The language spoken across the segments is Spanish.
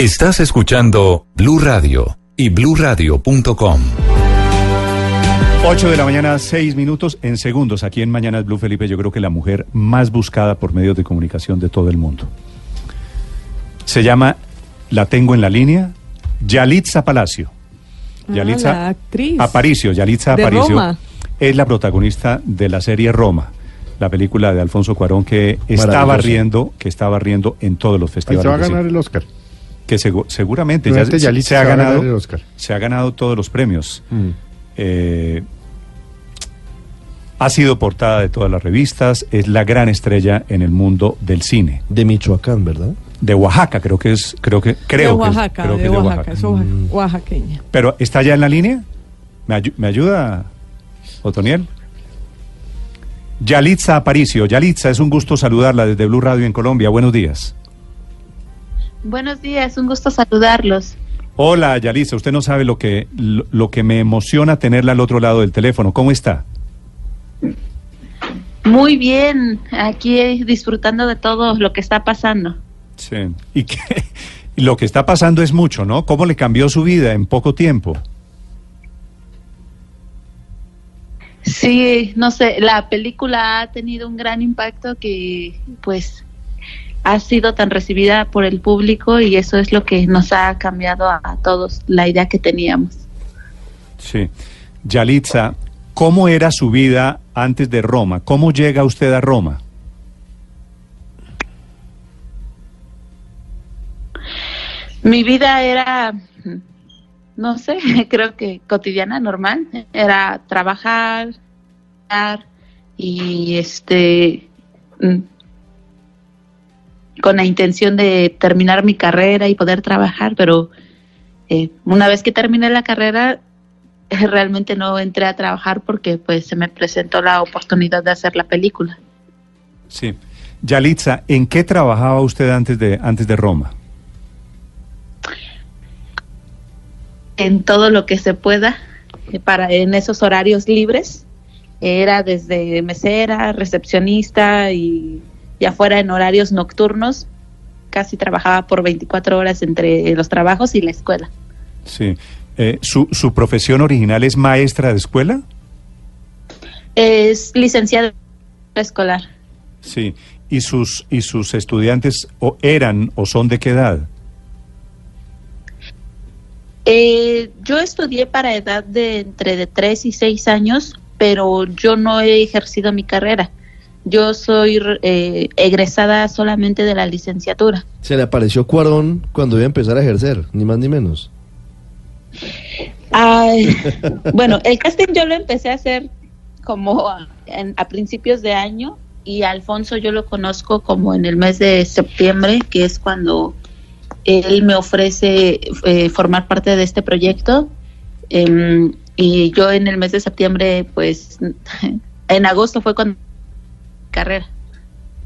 Estás escuchando Blue Radio y bluradio.com. 8 de la mañana, 6 minutos en segundos. Aquí en Mañanas Blue, Felipe, yo creo que la mujer más buscada por medios de comunicación de todo el mundo. Se llama, la tengo en la línea, Yalitza Palacio. Ah, Yalitza la actriz. Aparicio, Yalitza De Aparicio. Roma. Es la protagonista de la serie Roma, la película de Alfonso Cuarón que estaba Maravilloso. riendo, que estaba riendo en todos los Ahí festivales. se va a ganar el Oscar. Que segu- seguramente ya se, ha ganado el Oscar. se ha ganado todos los premios. Mm. Eh, ha sido portada de todas las revistas, es la gran estrella en el mundo del cine. De Michoacán, ¿verdad? De Oaxaca, creo que es, creo que, creo de que es- Oaxaca, que de Oaxaca, es Mm. oaxaqueña. Pero está ya en la línea. ¿Me, ayu- me ayuda, Otoniel? Yalitza Aparicio. Yalitza, es un gusto saludarla desde Blue Radio en Colombia. Buenos días. Buenos días, un gusto saludarlos. Hola, Yalitza. Usted no sabe lo que, lo, lo que me emociona tenerla al otro lado del teléfono. ¿Cómo está? Muy bien, aquí disfrutando de todo lo que está pasando. Sí. Y que lo que está pasando es mucho, ¿no? ¿Cómo le cambió su vida en poco tiempo? Sí, no sé, la película ha tenido un gran impacto que pues ha sido tan recibida por el público y eso es lo que nos ha cambiado a, a todos la idea que teníamos. Sí. Yalitza, ¿cómo era su vida antes de Roma? ¿Cómo llega usted a Roma? Mi vida era, no sé, creo que cotidiana, normal. Era trabajar trabajar y este mm, con la intención de terminar mi carrera y poder trabajar, pero eh, una vez que terminé la carrera realmente no entré a trabajar porque pues se me presentó la oportunidad de hacer la película. Sí. Yalitza, ¿en qué trabajaba usted antes de, antes de Roma? en todo lo que se pueda eh, para en esos horarios libres. Era desde mesera, recepcionista y ya fuera en horarios nocturnos. Casi trabajaba por 24 horas entre los trabajos y la escuela. Sí. Eh, ¿su, ¿Su profesión original es maestra de escuela? Es licenciada escolar. Sí. ¿Y sus, y sus estudiantes o eran o son de qué edad? Eh, yo estudié para edad de entre de 3 y 6 años, pero yo no he ejercido mi carrera. Yo soy eh, egresada solamente de la licenciatura. Se le apareció Cuarón cuando iba a empezar a ejercer, ni más ni menos. Ay, bueno, el casting yo lo empecé a hacer como a, en- a principios de año y a Alfonso yo lo conozco como en el mes de septiembre, que es cuando él me ofrece eh, formar parte de este proyecto. Em, y yo en el mes de septiembre, pues en agosto fue cuando carrera.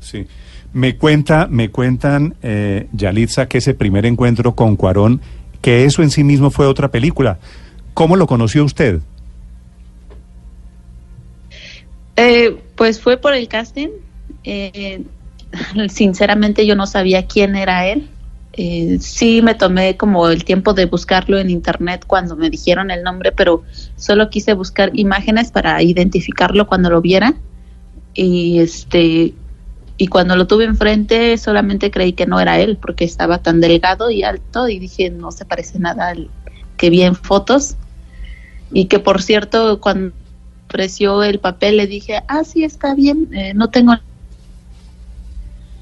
Sí. Me cuenta, me cuentan, eh, Yalitza, que ese primer encuentro con Cuarón, que eso en sí mismo fue otra película. ¿Cómo lo conoció usted? Eh, pues fue por el casting. Eh, sinceramente yo no sabía quién era él. Eh, sí me tomé como el tiempo de buscarlo en internet cuando me dijeron el nombre, pero solo quise buscar imágenes para identificarlo cuando lo viera. Y este y cuando lo tuve enfrente solamente creí que no era él porque estaba tan delgado y alto y dije no se parece nada al que vi en fotos. Y que por cierto cuando ofreció el papel, le dije, ah, sí, está bien, eh, no tengo...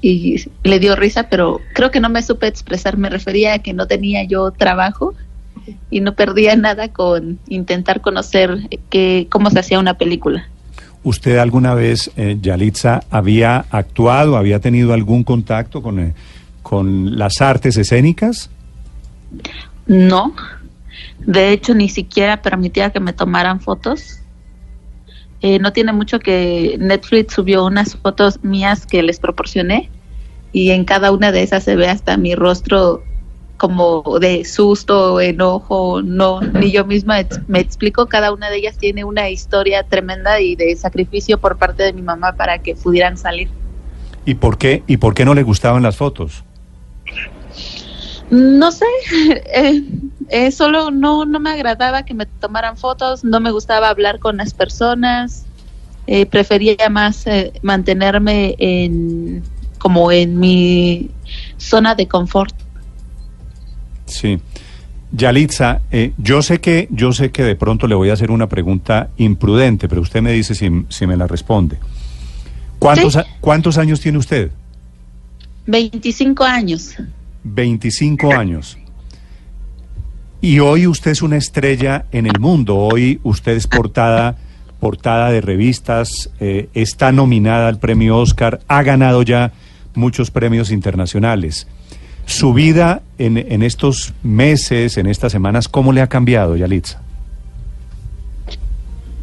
Y le dio risa, pero creo que no me supe expresar, me refería a que no tenía yo trabajo y no perdía nada con intentar conocer que, cómo se hacía una película. ¿Usted alguna vez, eh, Yalitza, había actuado, había tenido algún contacto con, eh, con las artes escénicas? No, de hecho ni siquiera permitía que me tomaran fotos. Eh, no tiene mucho que Netflix subió unas fotos mías que les proporcioné y en cada una de esas se ve hasta mi rostro como de susto, enojo, no, ni yo misma me explico, cada una de ellas tiene una historia tremenda y de sacrificio por parte de mi mamá para que pudieran salir. ¿Y por qué, y por qué no le gustaban las fotos? No sé, eh, eh, solo no, no me agradaba que me tomaran fotos, no me gustaba hablar con las personas, eh, prefería más eh, mantenerme en como en mi zona de confort. Sí. Yalitza, eh, yo sé que yo sé que de pronto le voy a hacer una pregunta imprudente, pero usted me dice si, si me la responde. ¿Cuántos, Sí. a- ¿Cuántos años tiene usted? 25 años. 25 años. Y hoy usted es una estrella en el mundo. Hoy usted es portada, portada de revistas, eh, está nominada al premio Oscar, ha ganado ya muchos premios internacionales. Su vida en, en estos meses, en estas semanas, ¿cómo le ha cambiado, Yalitza?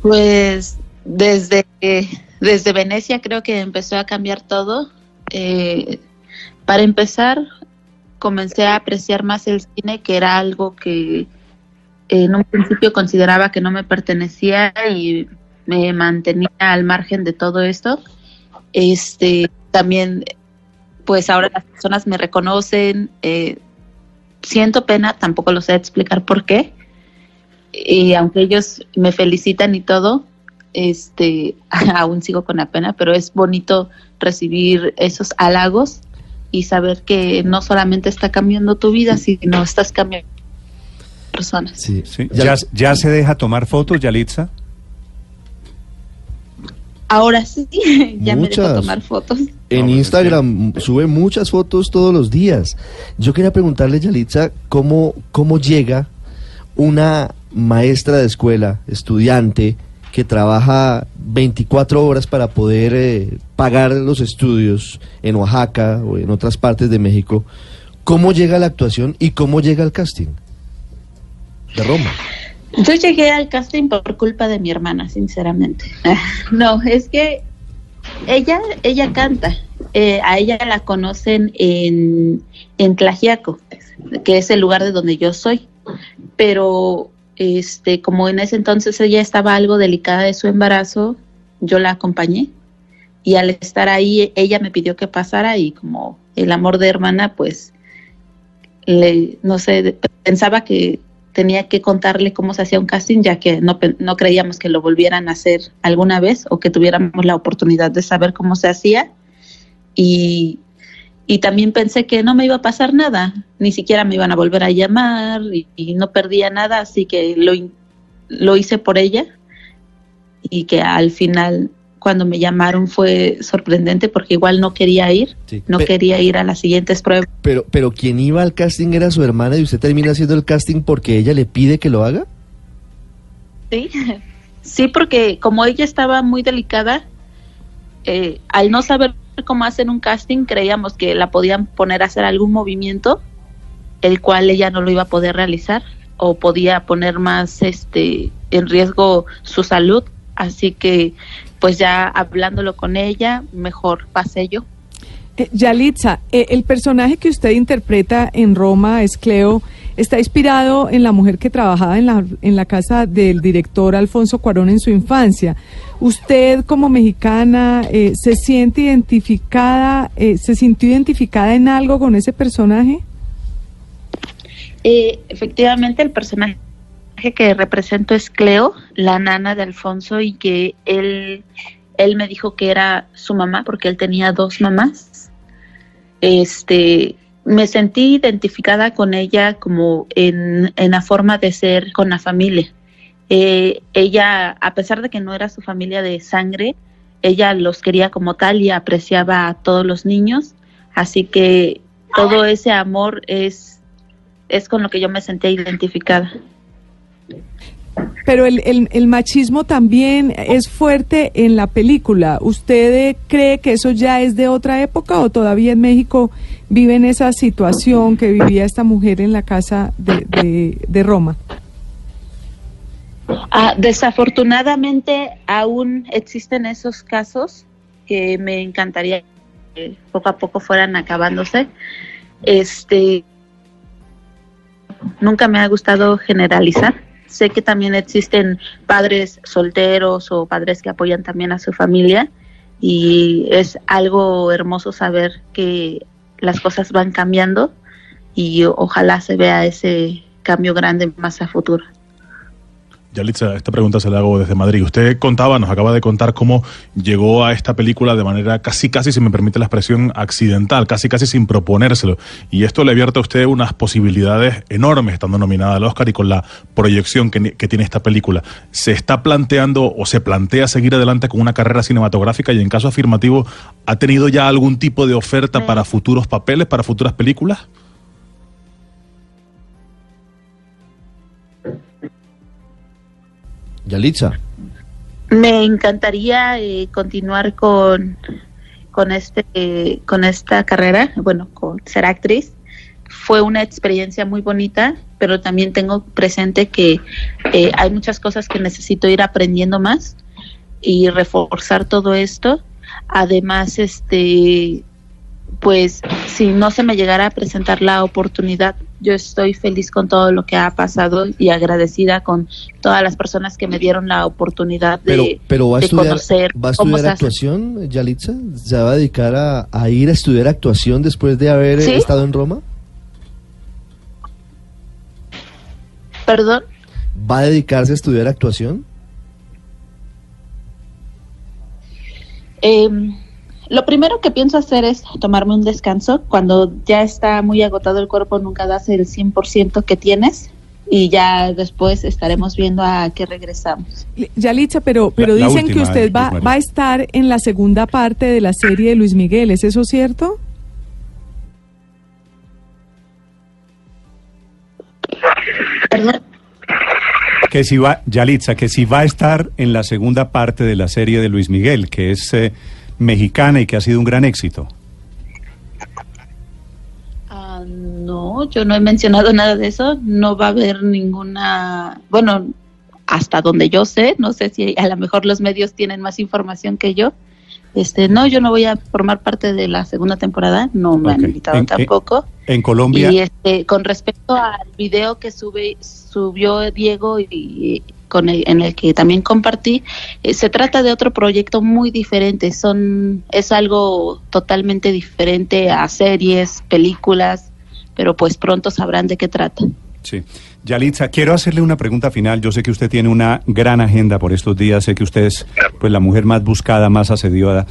Pues desde, desde Venecia creo que empezó a cambiar todo. Eh, para empezar, comencé a apreciar más el cine, que era algo que en un principio consideraba que no me pertenecía y me mantenía al margen de todo esto. Este, también, pues ahora las personas me reconocen. eh, siento pena, tampoco lo sé explicar por qué y aunque ellos me felicitan y todo, este, aún sigo con la pena, pero es bonito recibir esos halagos y saber que no solamente está cambiando tu vida, sino estás cambiando personas. Sí. ¿Sí? Ya- ¿Ya, ya se deja tomar fotos, Yalitza? Ahora sí, ya me dejo Muchas. tomar fotos. En No, pues es Instagram sube muchas fotos todos los días. Yo quería preguntarle, Yalitza, cómo, cómo llega una maestra de escuela, estudiante, que trabaja 24 horas para poder eh, pagar los estudios en Oaxaca o en otras partes de México. ¿Cómo llega a la actuación y cómo llega al casting? De Roma. Yo llegué al casting por culpa de mi hermana, sinceramente. No, es que ella, ella canta. Eh, a ella la conocen en, en Tlaxiaco, que es el lugar de donde yo soy. Pero este, como en ese entonces ella estaba algo delicada de su embarazo, yo la acompañé. Y al estar ahí, ella me pidió que pasara y como el amor de hermana, pues, le, no sé, pensaba que tenía que contarle cómo se hacía un casting, ya que no, no creíamos que lo volvieran a hacer alguna vez o que tuviéramos la oportunidad de saber cómo se hacía. Y, y también pensé que no me iba a pasar nada, ni siquiera me iban a volver a llamar y, no perdía nada, así que lo, lo hice por ella y que al final cuando me llamaron fue sorprendente porque igual no quería ir, Sí. no quería ir a las siguientes pruebas. Pero, pero quien iba al casting era su hermana y usted termina haciendo el casting porque ella le pide que lo haga. Sí, sí, porque como ella estaba muy delicada, eh, al no saber cómo hacer un casting, creíamos que la podían poner a hacer algún movimiento, el cual ella no lo iba a poder realizar o podía poner más este en riesgo su salud, así que pues ya hablándolo con ella, mejor pasé yo. Eh, Yalitza, eh, el personaje que usted interpreta en Roma, es Cleo, está inspirado en la mujer que trabajaba en la, en la casa del director Alfonso Cuarón en su infancia. ¿Usted como mexicana eh, se siente identificada, eh, se sintió identificada en algo con ese personaje? Eh, efectivamente, el personaje que represento es Cleo, la nana de Alfonso, y que él, él me dijo que era su mamá porque él tenía dos mamás. Este, me sentí identificada con ella como en, en la forma de ser con la familia. Eh, ella, a pesar de que no era su familia de sangre, ella los quería como tal y apreciaba a todos los niños, así que todo ese amor es, es con lo que yo me sentía identificada. Pero el, el- machismo también es fuerte en la película. ¿Usted cree que eso ya es de otra época o todavía en México viven esa situación que vivía esta mujer en la casa de Roma? Ah, desafortunadamente aún existen esos casos que me encantaría que poco a poco fueran acabándose. Este nunca me ha gustado generalizar. Sé que también existen padres solteros o padres que apoyan también a su familia y es algo hermoso saber que las cosas van cambiando y ojalá se vea ese cambio grande más a futuro. Yalitza, esta pregunta se la hago desde Madrid. Usted contaba, nos acaba de contar cómo llegó a esta película de manera casi, casi, si me permite la expresión, accidental, casi, casi sin proponérselo. Y esto le abierta a usted unas posibilidades enormes estando nominada al Oscar y con la proyección que, que tiene esta película. ¿Se está planteando o se plantea seguir adelante con una carrera cinematográfica y en caso afirmativo, ¿ha tenido ya algún tipo de oferta para futuros papeles, para futuras películas? Yalitza. Me encantaría eh, continuar con, con, este, con esta carrera, bueno, con ser actriz. Fue una experiencia muy bonita, pero también tengo presente que eh, hay muchas cosas que necesito ir aprendiendo más y reforzar todo esto. Además, este, pues si no se me llegara a presentar la oportunidad, yo estoy feliz con todo lo que ha pasado y agradecida con todas las personas que me dieron la oportunidad de, pero, va a de estudiar, conocer ¿Va a estudiar actuación, Yalitza? ¿Se va a dedicar a, a ir a estudiar actuación después de haber ¿Sí? estado en Roma? Perdón. ¿Va a dedicarse a estudiar actuación? Eh, lo primero que pienso hacer es tomarme un descanso. Cuando ya está muy agotado el cuerpo, nunca das el 100% que tienes y ya después estaremos viendo a qué regresamos. Yalitza, pero, pero La- la dicen que usted eh, va, va a estar en la segunda parte de la serie de Luis Miguel, ¿es eso cierto? Perdón. Que si va, Yalitza, que si va a estar en la segunda parte de la serie de Luis Miguel, que es eh, mexicana y que ha sido un gran éxito. Ah, no, yo no he mencionado nada de eso. No va a haber ninguna, bueno, hasta donde yo sé, no sé si a lo mejor los medios tienen más información que yo. Este, no, yo no voy a formar parte de la segunda temporada, no me han invitado En- en- tampoco. En Colombia, Y este, con respecto al video que sube, subió Diego y con el, en el que también compartí, eh, se trata de otro proyecto muy diferente. Son es algo totalmente diferente a series, películas, pero pues pronto sabrán de qué trata. sí. Yalitza, quiero hacerle una pregunta final. Yo sé que usted tiene una gran agenda por estos días, sé que usted es pues la mujer más buscada, más asediada,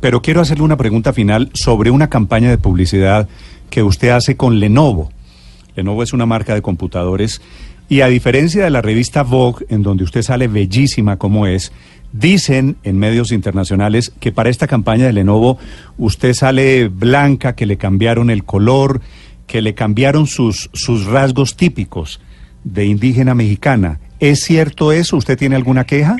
pero quiero hacerle una pregunta final sobre una campaña de publicidad que usted hace con Lenovo. Lenovo es una marca de computadores y a diferencia de la revista Vogue, en donde usted sale bellísima como es, dicen en medios internacionales que para esta campaña de Lenovo usted sale blanca, que le cambiaron el color, que le cambiaron sus, sus rasgos típicos de indígena mexicana. ¿Es cierto eso? ¿Usted tiene alguna queja?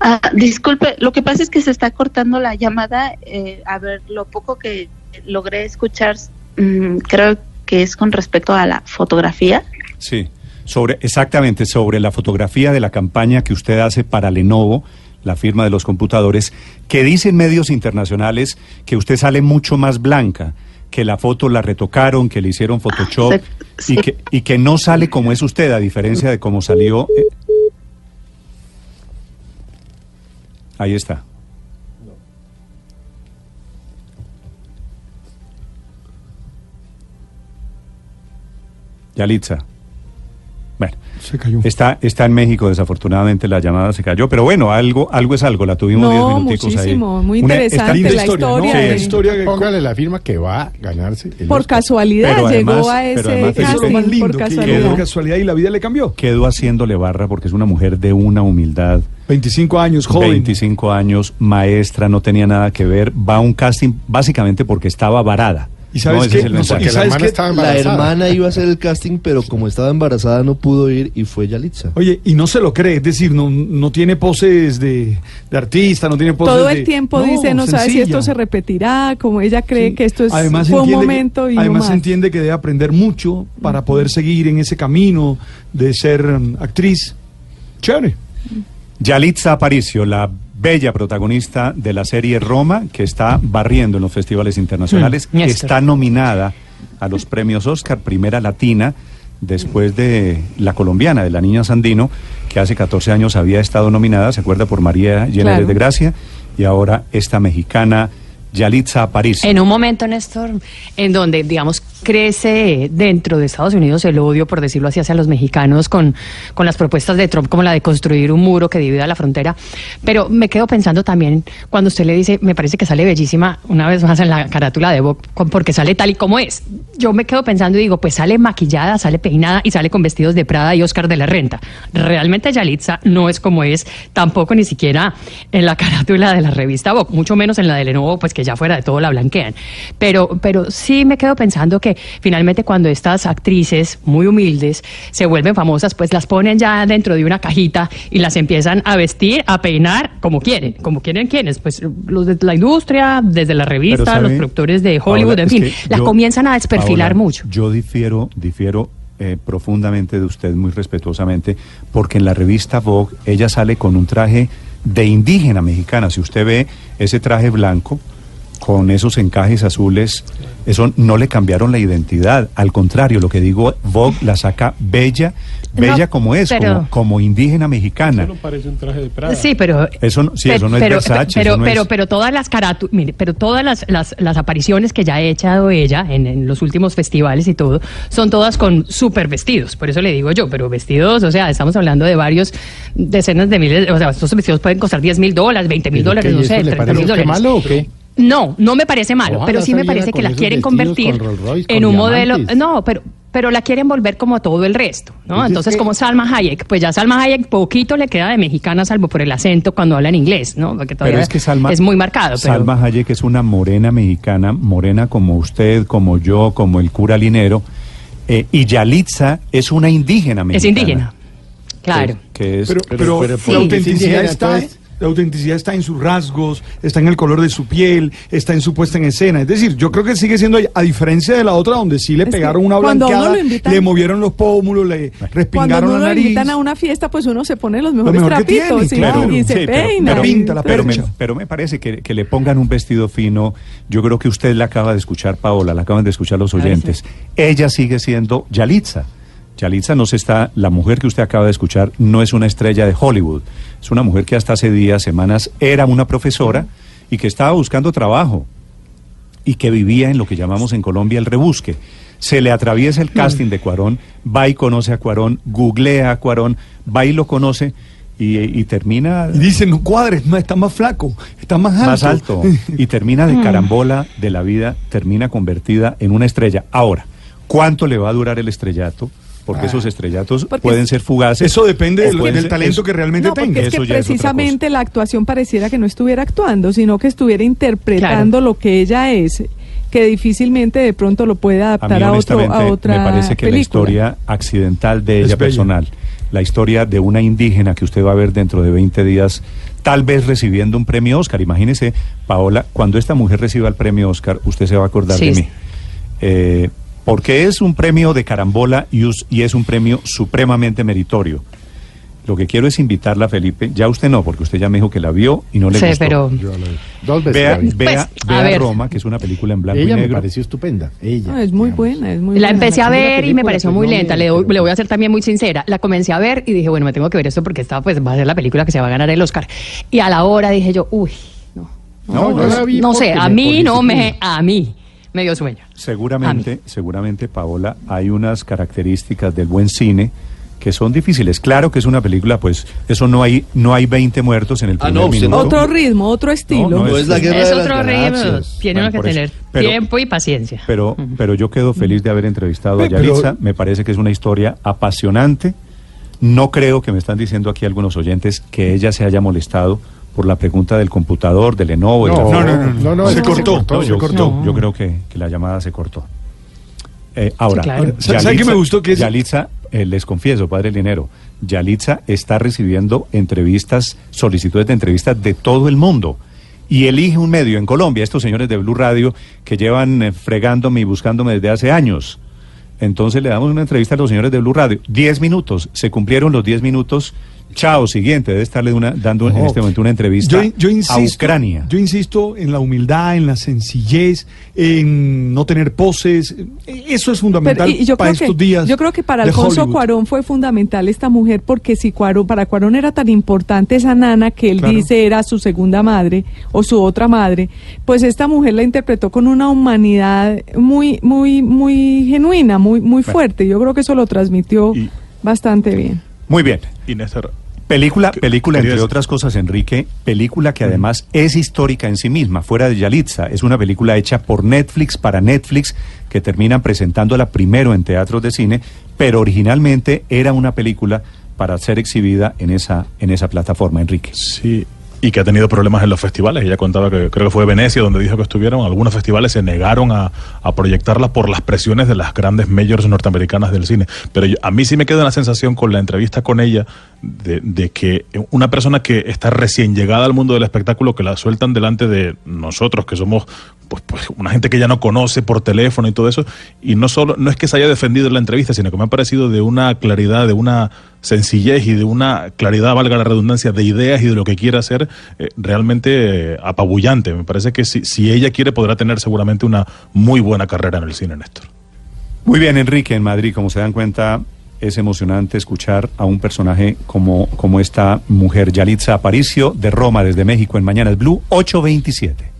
Ah, disculpe, lo que pasa es que se está cortando la llamada. eh, a ver, lo poco que logré escuchar, mm, creo que es con respecto a la fotografía. Sí, sobre, exactamente, sobre la fotografía de la campaña que usted hace para Lenovo, la firma de los computadores, que dicen medios internacionales que usted sale mucho más blanca, que la foto la retocaron, que le hicieron Photoshop Sí. y, que, y que no sale como es usted, a diferencia de cómo salió. eh. Ahí está. Yalitza. Bueno, Se cayó. está, está en México, desafortunadamente la llamada se cayó, pero bueno, algo, algo es algo, la tuvimos diez No, minuticos muchísimo, ahí. muy Una- interesante está- la historia Sí, de- historia que póngale la firma que va a ganarse. el Por Oscar. casualidad Pero llegó además- a pero ese además eso Eso es lo casting, más lindo, por que casualidad. casualidad y la vida le cambió. Quedó haciéndole barra porque es una mujer de una humildad. 25 años, joven. 25 años, maestra, no tenía nada que ver. Va a un casting básicamente porque estaba varada. ¿Y sabes No, qué? es el No, mensaje. ¿y Porque la sabes hermana, La iba a hacer el casting, pero como estaba embarazada no pudo ir y fue Yalitza. Oye, y no se lo cree, es decir, no, no tiene poses de, de artista, no tiene poses Todo de- el tiempo dice, no sabe si esto se repetirá, como ella cree Sí. que esto es, Además fue un que- momento y además más. entiende que debe aprender mucho para poder seguir en ese camino de ser um, actriz. Chévere. Yalitza Aparicio, la bella protagonista de la serie Roma, que está barriendo en los festivales internacionales, Mm, está nominada a los premios Oscar, primera latina, después de la colombiana, de la niña Sandino, que hace 14 años había estado nominada, se acuerda, por María Llena Claro. de Gracia, y ahora esta mexicana Yalitza Aparicio. En un momento, Néstor, en donde, digamos, crece dentro de Estados Unidos el odio, por decirlo así, hacia los mexicanos con, con las propuestas de Trump como la de construir un muro que divida la frontera. Pero me quedo pensando también cuando usted le dice, me parece que sale bellísima una vez más en la carátula de Vogue, porque sale tal y como es. Yo me quedo pensando y digo, pues sale maquillada, sale peinada y sale con vestidos de Prada y Oscar de la Renta. Realmente Yalitza no es como es, tampoco ni siquiera en la carátula de la revista Vogue, mucho menos en la de Lenovo, pues que ya fuera de todo la blanquean. Pero, pero sí me quedo pensando que finalmente cuando estas actrices muy humildes se vuelven famosas, pues las ponen ya dentro de una cajita y las empiezan a vestir, a peinar como quieren. Como quieren quienes, pues los de la industria, desde la revista, ¿sabe? los productores de Hollywood, Paola, en fin, las yo- comienzan a desperfilar Paola, mucho. Yo difiero, difiero eh, profundamente de usted, muy respetuosamente, porque en la revista Vogue ella sale con un traje de indígena mexicana. Si usted ve ese traje blanco con esos encajes azules, eso no le cambiaron la identidad. Al contrario, lo que digo, Vogue la saca bella, bella No, como es, pero- como, como indígena mexicana. parece un traje de Prada. Sí, pero Eso no- sí, eso no es pero, Versace, pero, eso no pero, es- pero todas las carátu- mire, pero todas las, las, las apariciones que ya ha echado ella en, en los últimos festivales y todo son todas con súper vestidos. Por eso le digo yo, pero vestidos, o sea, estamos hablando de varios decenas de miles, o sea, estos vestidos pueden costar 10 mil dólares, 20 mil ¿Pero dólares, no eso sé, le 30 parece mil dólares. malo o qué? No, no me parece malo, Ojalá pero sí me parece que la quieren convertir con Rolls Royce, en con un modelo. No, pero pero la quieren volver como todo el resto, ¿no? Pues es Entonces, como Salma Hayek, pues ya Salma Hayek poquito le queda de mexicana, salvo por el acento cuando habla en inglés, ¿no? Porque todavía Pero es que Salma es muy marcado. Pero, Salma Hayek es una morena mexicana, morena como usted, como yo, como el cura Linero. eh, y Yalitza es una indígena es mexicana. indígena. Claro. Que, que es, Pero, Pero- pero, pero la ¿por qué es autenticidad indígena, está, entonces? La autenticidad está en sus rasgos, está en el color de su piel, está en su puesta en escena. Es decir, yo creo que sigue siendo, a diferencia de la otra, donde sí le pegaron una cuando blanqueada, lo invitan- le movieron los pómulos, le Cuando respingaron uno la lo nariz. invitan a una fiesta, pues uno se pone los mejores mejor que trapitos tiene, ¿sí? claro. y se Sí, pero- peina. pero pinta la pero, me, pero me parece que, que le pongan un vestido fino. Yo creo que usted la acaba de escuchar, Paola, la acaban de escuchar los oyentes. Ella sigue siendo Yalitza. Yalitza no se está, la mujer que usted acaba de escuchar no es una estrella de Hollywood. Es una mujer que hasta hace días, semanas, era una profesora y que estaba buscando trabajo y que vivía en lo que llamamos en Colombia el rebusque. Se le atraviesa el casting de Cuarón, va y conoce a Cuarón, googlea a Cuarón, va y lo conoce y, y termina Y dicen, no cuadres, no, está más flaco, está más alto. más alto y termina Mm. de carambola de la vida, termina convertida en una estrella. Ahora, ¿cuánto le va a durar el estrellato? Porque esos estrellatos Porque pueden ser fugaces. Eso depende del, pueden del ser- talento eso- que realmente No, tenga. es Eso que es precisamente la actuación pareciera que no estuviera actuando, sino que estuviera interpretando Claro. lo que ella es, que difícilmente de pronto lo puede A adaptar mí a, otro, honestamente a otra me parece que la película. historia accidental de Es ella bella. personal, la historia de una indígena que usted va a ver dentro de 20 días, tal vez recibiendo un premio Oscar. Imagínese, Paola, cuando esta mujer reciba el premio Oscar, usted se va a acordar Sí. de mí. Eh, porque es un premio de carambola y, us- y es un premio supremamente meritorio. Lo que quiero es invitarla, Felipe. Ya usted no, porque usted ya me dijo que la vio y no le Sí, gustó. pero Yo la vi. Dos veces Vea, vea, Pues, a vea ver. Roma, que es una película en blanco Ella y me negro. pareció estupenda. Ella. No, es muy digamos. buena, es muy La buena. empecé a la ver y me pareció pues, muy no lenta. me- Le, doy- pero- le voy a ser también muy sincera. La comencé a ver y dije, bueno, me tengo que ver esto porque esta pues va a ser la película que se va a ganar el Oscar. Y a la hora dije yo, uy, no. No, yo la vi no sé, a me- mí no me, a mí me dio sueño. Seguramente, seguramente, Paola, hay unas características del buen cine que son difíciles. Claro que es una película, pues eso no hay no hay 20 muertos en el Ah, primer no, usted minuto. Otro ritmo, otro estilo. no, No es la guerra es de las otro ritmo. Tiene Bueno, uno que tener Pero- tiempo y paciencia. Pero, pero yo quedo feliz de haber entrevistado a Yalitza. Me parece que es una historia apasionante. No creo que me están diciendo aquí algunos oyentes que ella se haya molestado por la pregunta del computador, del Lenovo. No, la- No, no, no, no, No, no, se cortó, se yo, cortó. yo- yo creo que, que la llamada se cortó. Eh, ahora, claro. Ahora, ¿sabe- sabe qué me gustó? Que es- Yalitza, eh, les confieso, padre Linero, Yalitza está recibiendo entrevistas, solicitudes de entrevistas de todo el mundo. Y elige un medio en Colombia, estos señores de Blue Radio que llevan eh, fregándome y buscándome desde hace años. Entonces le damos una entrevista a los señores de Blue Radio. Diez minutos, se cumplieron los diez minutos Chao, siguiente, debe estarle una, dando en este momento una entrevista Yo, yo insisto, a Ucrania. Yo insisto en la humildad, en la sencillez, en no tener poses. Eso es fundamental Pero, y- y yo para creo estos que, días. Yo creo que para Alfonso Hollywood. Cuarón fue fundamental esta mujer porque si Cuarón, para Cuarón era tan importante esa nana que él Claro. dice era su segunda madre o su otra madre, pues esta mujer la interpretó con una humanidad muy, muy, muy genuina, muy, muy fuerte. Yo creo que eso lo transmitió Y- bastante bien. Muy bien. Y Néstor, Película, película entre otras cosas, Enrique, película que además es histórica en sí misma, fuera de Yalitza. Es una película hecha por Netflix para Netflix que terminan presentándola primero en teatros de cine, pero originalmente era una película para ser exhibida en esa en esa plataforma, Enrique. Sí, y que ha tenido problemas en los festivales. Ella contaba que creo que fue Venecia donde dijo que estuvieron. Algunos festivales se negaron a, proyectarla por las presiones de las grandes majors norteamericanas del cine. Pero yo- a mí sí me queda una sensación con la entrevista con ella de, de que una persona que está recién llegada al mundo del espectáculo, que la sueltan delante de nosotros, que somos pues, pues una gente que ya no conoce por teléfono y todo eso, y no solo, no es que se haya defendido en la entrevista, sino que me ha parecido de una claridad, de una sencillez y de una claridad, valga la redundancia, de ideas y de lo que quiere hacer, eh, realmente eh, apabullante. Me parece que si, si ella quiere podrá tener seguramente una muy buena carrera en el cine, Néstor. Muy bien, Enrique, en Madrid, como se dan cuenta, es emocionante escuchar a un personaje como, como esta mujer, Yalitza Aparicio, de Roma, desde México, en Mañanas Blue, 827.